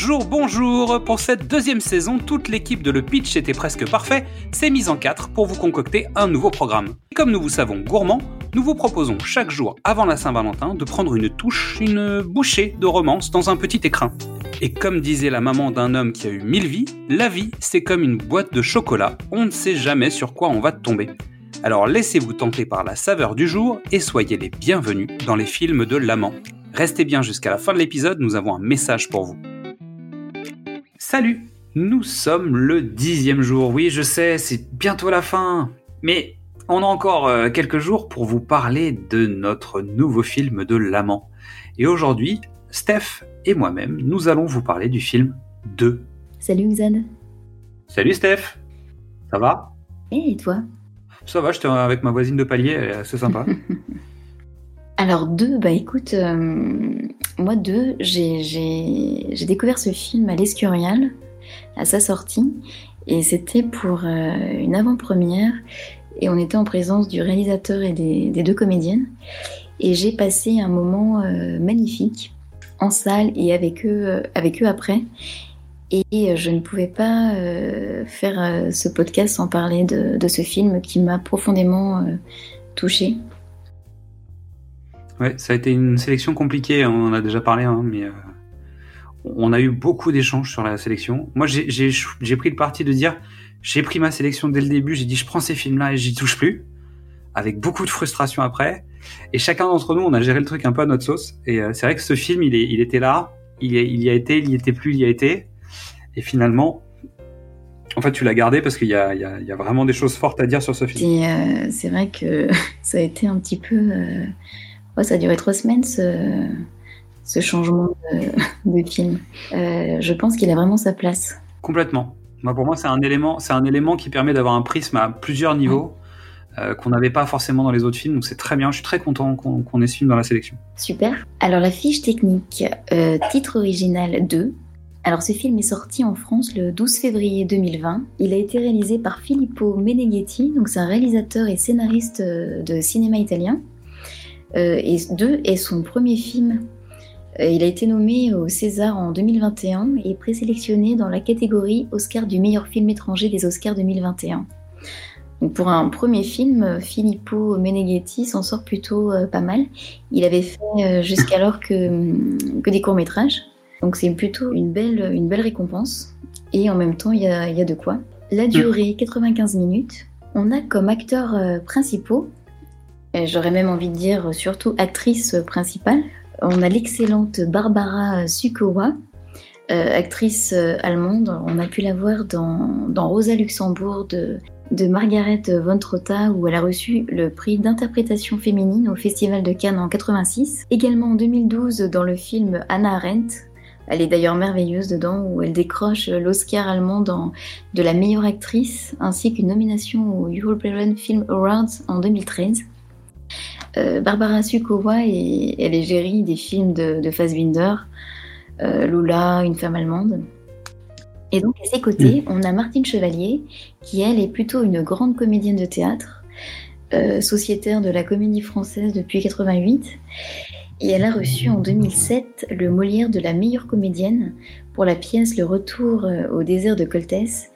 Bonjour, bonjour Pour cette deuxième saison, toute l'équipe de Le Pitch était presque parfait, s'est mise en quatre pour vous concocter un nouveau programme. Et comme nous vous savons gourmands, nous vous proposons chaque jour avant la Saint-Valentin de prendre une touche, une bouchée de romance dans un petit écrin. Et comme disait la maman d'un homme qui a eu mille vies, la vie c'est comme une boîte de chocolat, on ne sait jamais sur quoi on va tomber. Alors laissez-vous tenter par la saveur du jour et soyez les bienvenus dans les films de l'amant. Restez bien jusqu'à la fin de l'épisode, nous avons un message pour vous. Salut Nous sommes le dixième jour, oui je sais, c'est bientôt la fin, mais on a encore euh, quelques jours pour vous parler de notre nouveau film de l'amant. Et aujourd'hui, Steph et moi-même, nous allons vous parler du film 2. Salut Xad. Salut Steph Ça va? Et toi? Ça va, j'étais avec ma voisine de palier, elle est assez sympa. Alors deux, bah écoute, euh, moi deux, j'ai découvert ce film à l'Escurial, à sa sortie, et c'était pour euh, une avant-première, et on était en présence du réalisateur et des, deux comédiennes, et j'ai passé un moment euh, magnifique en salle et avec eux, après. Et je ne pouvais pas faire ce podcast sans parler de ce film qui m'a profondément touchée. Ouais, ça a été une sélection compliquée, on en a déjà parlé, hein, mais euh, on a eu beaucoup d'échanges sur la sélection. Moi, j'ai pris le parti de dire, j'ai pris ma sélection dès le début, j'ai dit je prends ces films-là et j'y touche plus, avec beaucoup de frustration après. Et chacun d'entre nous, on a géré le truc un peu à notre sauce. Et euh, c'est vrai que ce film, il, était là, il, y a été, il y était plus, il y a été. Et finalement, en fait, tu l'as gardé parce qu'il y, a, vraiment des choses fortes à dire sur ce film. Euh, c'est vrai que ça a été un petit peu ça a duré trois semaines ce, changement de, film. Euh, je pense qu'il a vraiment sa place. Complètement. Moi, pour moi, c'est un élément, c'est un élément qui permet d'avoir un prisme à plusieurs niveaux. Euh, qu'on n'avait pas forcément dans les autres films, donc c'est très bien. Je suis très content qu'on ait ce film dans la sélection. Super. Alors la fiche technique, euh, titre original 2. Alors ce film est sorti en France le 12 février 2020. Il a été réalisé par Filippo Meneghetti, donc c'est un réalisateur et scénariste de cinéma italien. Euh, et deux est son premier film. Euh, il a été nommé au César en 2021 et présélectionné dans la catégorie Oscar du meilleur film étranger des Oscars 2021. Donc pour un premier film, Filippo Meneghetti s'en sort plutôt euh, pas mal. Il avait fait jusqu'alors que, que des courts-métrages. Donc c'est plutôt une belle, une belle récompense. Et en même temps, il y a, y a de quoi. La durée, 95 minutes. On a comme acteurs principaux J'aurais même envie de dire surtout actrice principale. On a l'excellente Barbara Sukowa, euh, actrice euh, allemande. On a pu la voir dans, Rosa Luxembourg de, Margaret von Trotta, où elle a reçu le prix d'interprétation féminine au Festival de Cannes en 86. Également en 2012 dans le film Anna Arendt. Elle est d'ailleurs merveilleuse dedans, où elle décroche l'Oscar allemand de la meilleure actrice, ainsi qu'une nomination au European Film Awards en 2013. Euh, Barbara Sukowa et elle est gérie des films de, de Fassbinder, euh, Lula, Une femme allemande. Et donc à ses côtés, on a Martine Chevalier, qui elle est plutôt une grande comédienne de théâtre, euh, sociétaire de la comédie française depuis 88. Et elle a reçu en 2007 le Molière de la meilleure comédienne pour la pièce Le Retour au désert de Coltès,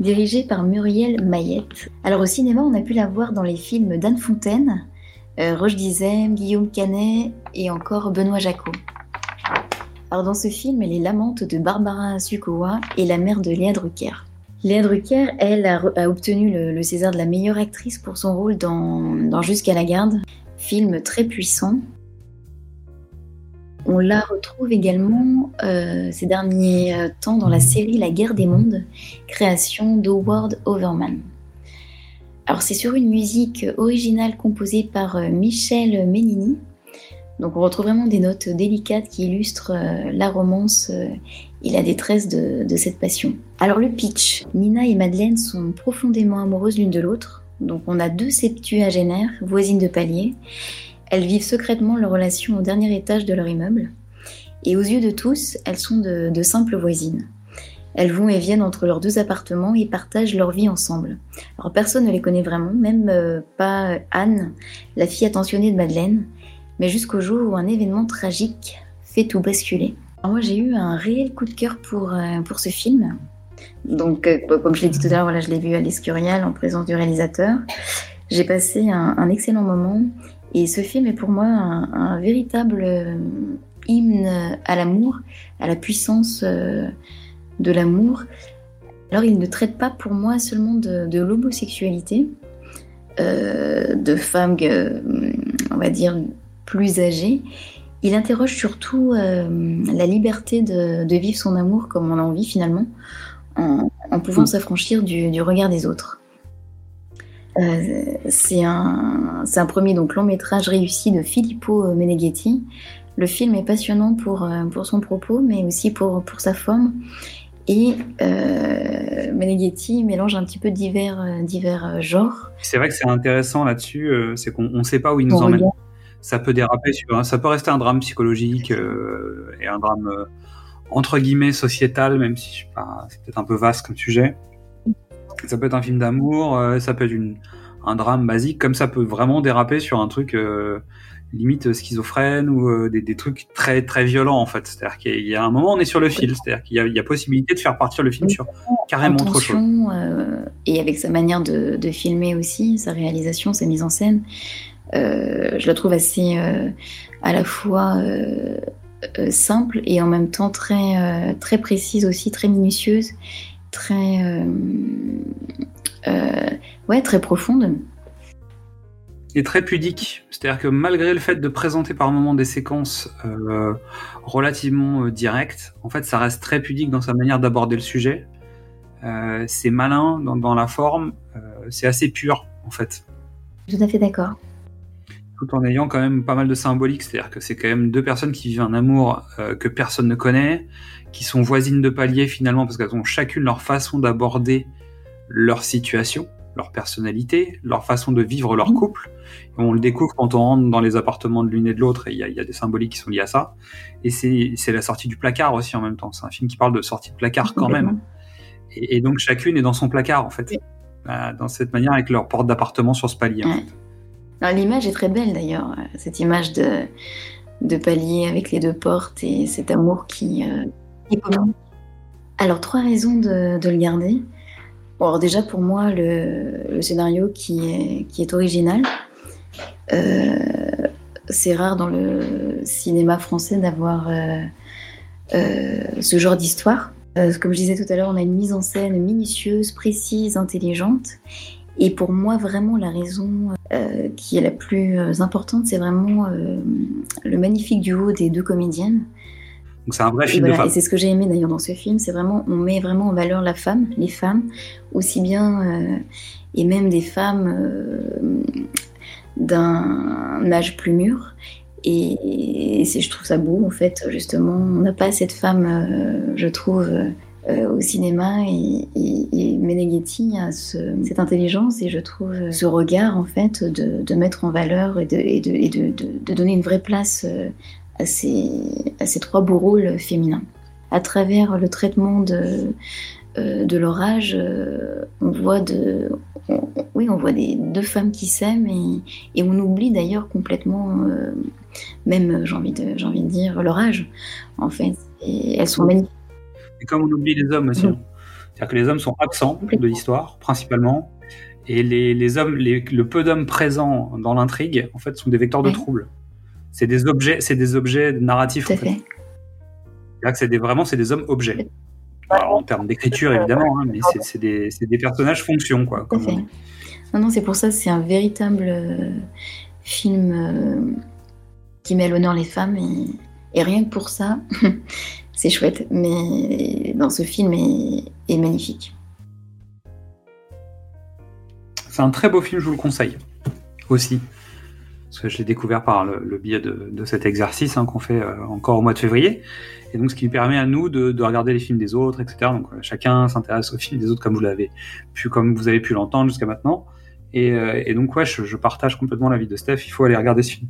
dirigée par Muriel Mayette. Alors au cinéma, on a pu la voir dans les films d'Anne Fontaine, euh, Roche Dizem, Guillaume Canet et encore Benoît Jacot. Alors dans ce film, elle est l'amante de Barbara Sukowa et la mère de Léa Drucker. Léa Drucker, elle, a, obtenu le, César de la meilleure actrice pour son rôle dans, Jusqu'à la garde, film très puissant. On la retrouve également euh, ces derniers euh, temps dans la série La guerre des mondes, création d'Howard Overman. Alors c'est sur une musique originale composée par euh, Michel Menini. Donc on retrouve vraiment des notes délicates qui illustrent euh, la romance euh, et la détresse de, cette passion. Alors le pitch, Nina et Madeleine sont profondément amoureuses l'une de l'autre. Donc on a deux septuagénaires, voisines de palier. Elles vivent secrètement leur relation au dernier étage de leur immeuble. Et aux yeux de tous, elles sont de simples voisines. Elles vont et viennent entre leurs deux appartements et partagent leur vie ensemble. Alors personne ne les connaît vraiment, même euh, pas Anne, la fille attentionnée de Madeleine, mais jusqu'au jour où un événement tragique fait tout basculer. moi, j'ai eu un réel coup de cœur pour, euh, pour ce film. Donc, euh, comme je l'ai dit tout à l'heure, voilà, je l'ai vu à l'Escurial en présence du réalisateur. J'ai passé un, excellent moment. Et ce film est pour moi un, véritable hymne à l'amour, à la puissance de l'amour. Alors, il ne traite pas pour moi seulement de, l'homosexualité, de femmes, on va dire, plus âgées, il interroge surtout euh, la liberté de, vivre son amour comme on a envie finalement, en, pouvant mm. s'affranchir du, regard des autres. Euh, c'est un, un, premier donc, long métrage réussi de Filippo Meneghetti. Le film est passionnant pour, euh, pour son propos, mais aussi pour, pour sa forme. Et Meneghetti mélange un petit peu divers, divers genres. C'est vrai que c'est intéressant là-dessus, c'est qu'on ne sait pas où il nous emmène ça peut déraper sur, ça peut rester un drame psychologique euh, et un drame euh, entre guillemets sociétal, même si c'est peut-être un peu vaste comme sujet. Ça peut être un film d'amour, euh, ça peut être une, un drame basique, comme ça peut vraiment déraper sur un truc limite schizophrène ou des, des, trucs très très violents en fait. C'est-à-dire qu'il y a un moment on est sur le fil, c'est-à-dire qu'il y, a possibilité de faire partir le film sur carrément autre chose. et avec sa manière de, de, filmer aussi, sa réalisation, sa mise en scène, euh, je la trouve assez euh, à la fois euh, simple et en même temps très, très précise aussi, très minutieuse, très, ouais, très profonde très pudique. C'est-à-dire que malgré le fait de présenter par moments des séquences relativement directes, en fait, ça reste très pudique dans sa manière d'aborder le sujet. c'est malin dans, dans, la forme, c'est assez pur, en fait. Tout à fait d'accord tout en ayant quand même pas mal de symbolique. C'est-à-dire que c'est quand même deux personnes qui vivent un amour euh, que personne ne connaît, qui sont voisines de palier finalement parce qu'elles ont chacune leur façon d'aborder leur situation, leur personnalité, leur façon de vivre leur couple. Et on le découvre quand on rentre dans les appartements de l'une et de l'autre et il y, y, a des symboliques qui sont liés à ça. Et c'est la sortie du placard aussi en même temps. C'est un film qui parle de sortie de placard quand même. Et, et, donc chacune est dans son placard en fait. Euh, dans cette manière avec leur porte d'appartement sur ce palier. En fait. L'image est très belle d'ailleurs, cette image de, de palier avec les deux portes et cet amour qui, euh, est commun. Alors, trois raisons de, le garder. Alors déjà pour moi, le, scénario qui est, qui est original. Euh, c'est rare dans le cinéma français d'avoir euh, ce genre d'histoire. comme je disais tout à l'heure, on a une mise en scène minutieuse, précise, intelligente. Et pour moi, vraiment, la raison euh, qui est la plus euh, importante, c'est vraiment euh, le magnifique duo des deux comédiennes. Donc c'est un vrai film et de femme. Et c'est ce que j'ai aimé d'ailleurs dans ce film, c'est vraiment, on met vraiment en valeur la femme, les femmes, aussi bien, et même des femmes d'un âge plus mûr. Et, et je trouve ça beau, en fait, justement. On n'a pas cette femme, je trouve, euh, au cinéma et, et, Meneghetti a cette intelligence et je trouve ce regard en fait de, mettre en valeur et, de, de, donner une vraie place euh, à ces, à ces trois beaux rôles féminins. À travers le traitement de, euh, de leur âge, on voit de, oui, on voit des deux femmes qui s'aiment et, et, on oublie d'ailleurs complètement, même j'ai envie de, j'ai envie de dire leur âge en fait. Et elles sont magnifiques et comme on oublie les hommes aussi. C'est-à-dire que les hommes sont absents de l'histoire, principalement. Et les, les hommes, les, le peu d'hommes présents dans l'intrigue, en fait, sont des vecteurs de trouble. C'est des objets, c'est des objets narratifs. En fait. C'est des, vraiment, c'est des hommes objets. en termes d'écriture, évidemment, hein, mais c'est des, des, personnages fonction, quoi. Comme non, non, c'est pour ça, c'est un véritable euh, film euh, qui met à l'honneur les femmes et, et rien que pour ça, c'est chouette, mais dans ce film est, magnifique. C'est un très beau film, je vous le conseille aussi. Parce que je l'ai découvert par le, biais de, cet exercice hein, qu'on fait euh, encore au mois de février. Et donc, ce qui permet à nous de, regarder les films des autres, etc. Donc, euh, chacun s'intéresse aux films des autres comme vous l'avez pu, comme vous avez pu l'entendre jusqu'à maintenant. Et, euh, donc, ouais, je, je, partage complètement l'avis de Steph. Il faut aller regarder ce film.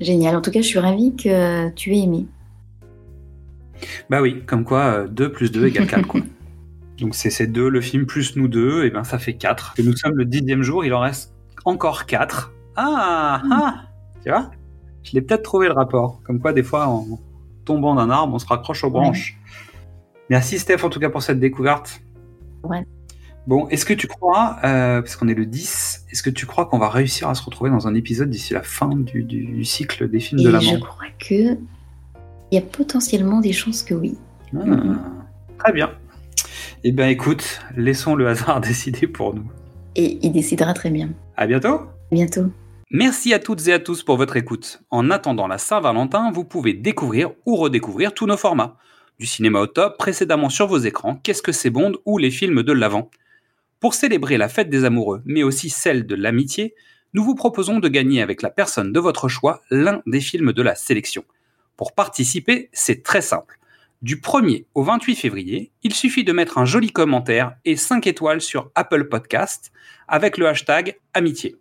Génial. En tout cas, je suis ravie que tu aies aimé. Bah oui, comme quoi 2 euh, plus 2 égale 4 quoi. Donc c'est ces deux, le film plus nous deux, et ben ça fait 4. Et nous sommes le dixième jour, il en reste encore 4. Ah, ah Tu vois? Je l'ai peut-être trouvé le rapport. Comme quoi des fois tombant d'un arbre, on se raccroche aux branches. Merci Steph en tout cas pour cette découverte. Ouais. Bon, est-ce que tu crois, euh, parce qu'on est le 10, est-ce que tu crois qu'on va réussir à se retrouver dans un épisode d'ici la fin du, du- du cycle des films Et de je l'amant crois que il y a potentiellement des chances que oui. Ah, Très bien. Eh bien écoute, laissons le hasard décider pour nous. Et il décidera très bien. À bientôt À bientôt. Merci à toutes et à tous pour votre écoute. En attendant la Saint-Valentin, vous pouvez découvrir ou redécouvrir tous nos formats. Du cinéma au top, précédemment sur vos écrans, Qu'est-ce que c'est Bond ou les films de l'Avent. Pour célébrer la fête des amoureux, mais aussi celle de l'amitié, nous vous proposons de gagner avec la personne de votre choix l'un des films de la sélection. Pour participer, c'est très simple. Du 1er au 28 février, il suffit de mettre un joli commentaire et 5 étoiles sur Apple Podcast avec le hashtag amitié.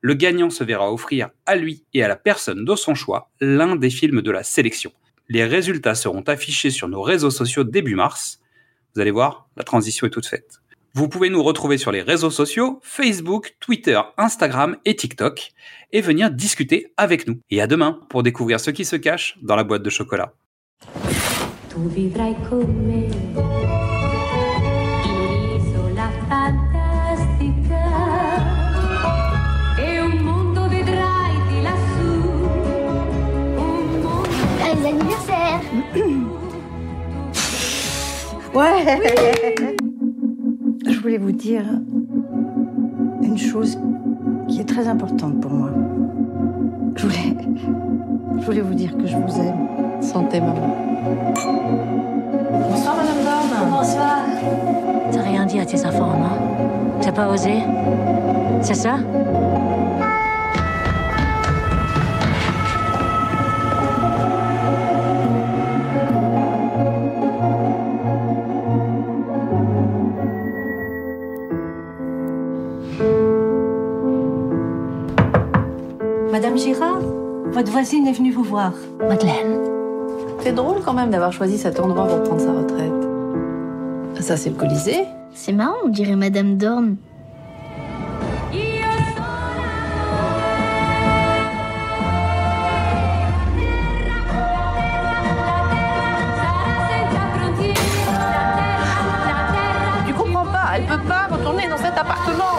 Le gagnant se verra offrir à lui et à la personne de son choix l'un des films de la sélection. Les résultats seront affichés sur nos réseaux sociaux début mars. Vous allez voir, la transition est toute faite. Vous pouvez nous retrouver sur les réseaux sociaux, Facebook, Twitter, Instagram et TikTok, et venir discuter avec nous. Et à demain pour découvrir ce qui se cache dans la boîte de chocolat. Tu vivrai con me. In un'isola fantastica. E un mondo vedrai di lassù, un mondo Les anniversaires Ouais. Je voulais vous dire une chose qui est très importante pour moi. Je voulais, je voulais vous dire que je vous aime. Santé, maman. Bonsoir, Madame Dorn. Bonsoir. T'as rien dit à tes enfants, non T'as pas osé? C'est ça? Madame Girard, votre voisine est venue vous voir. Madeleine. C'est drôle quand même d'avoir choisi cet endroit pour prendre sa retraite. Ça, c'est le Colisée. C'est marrant, on dirait Madame Dorn. Tu comprends pas, elle peut pas retourner dans cet appartement.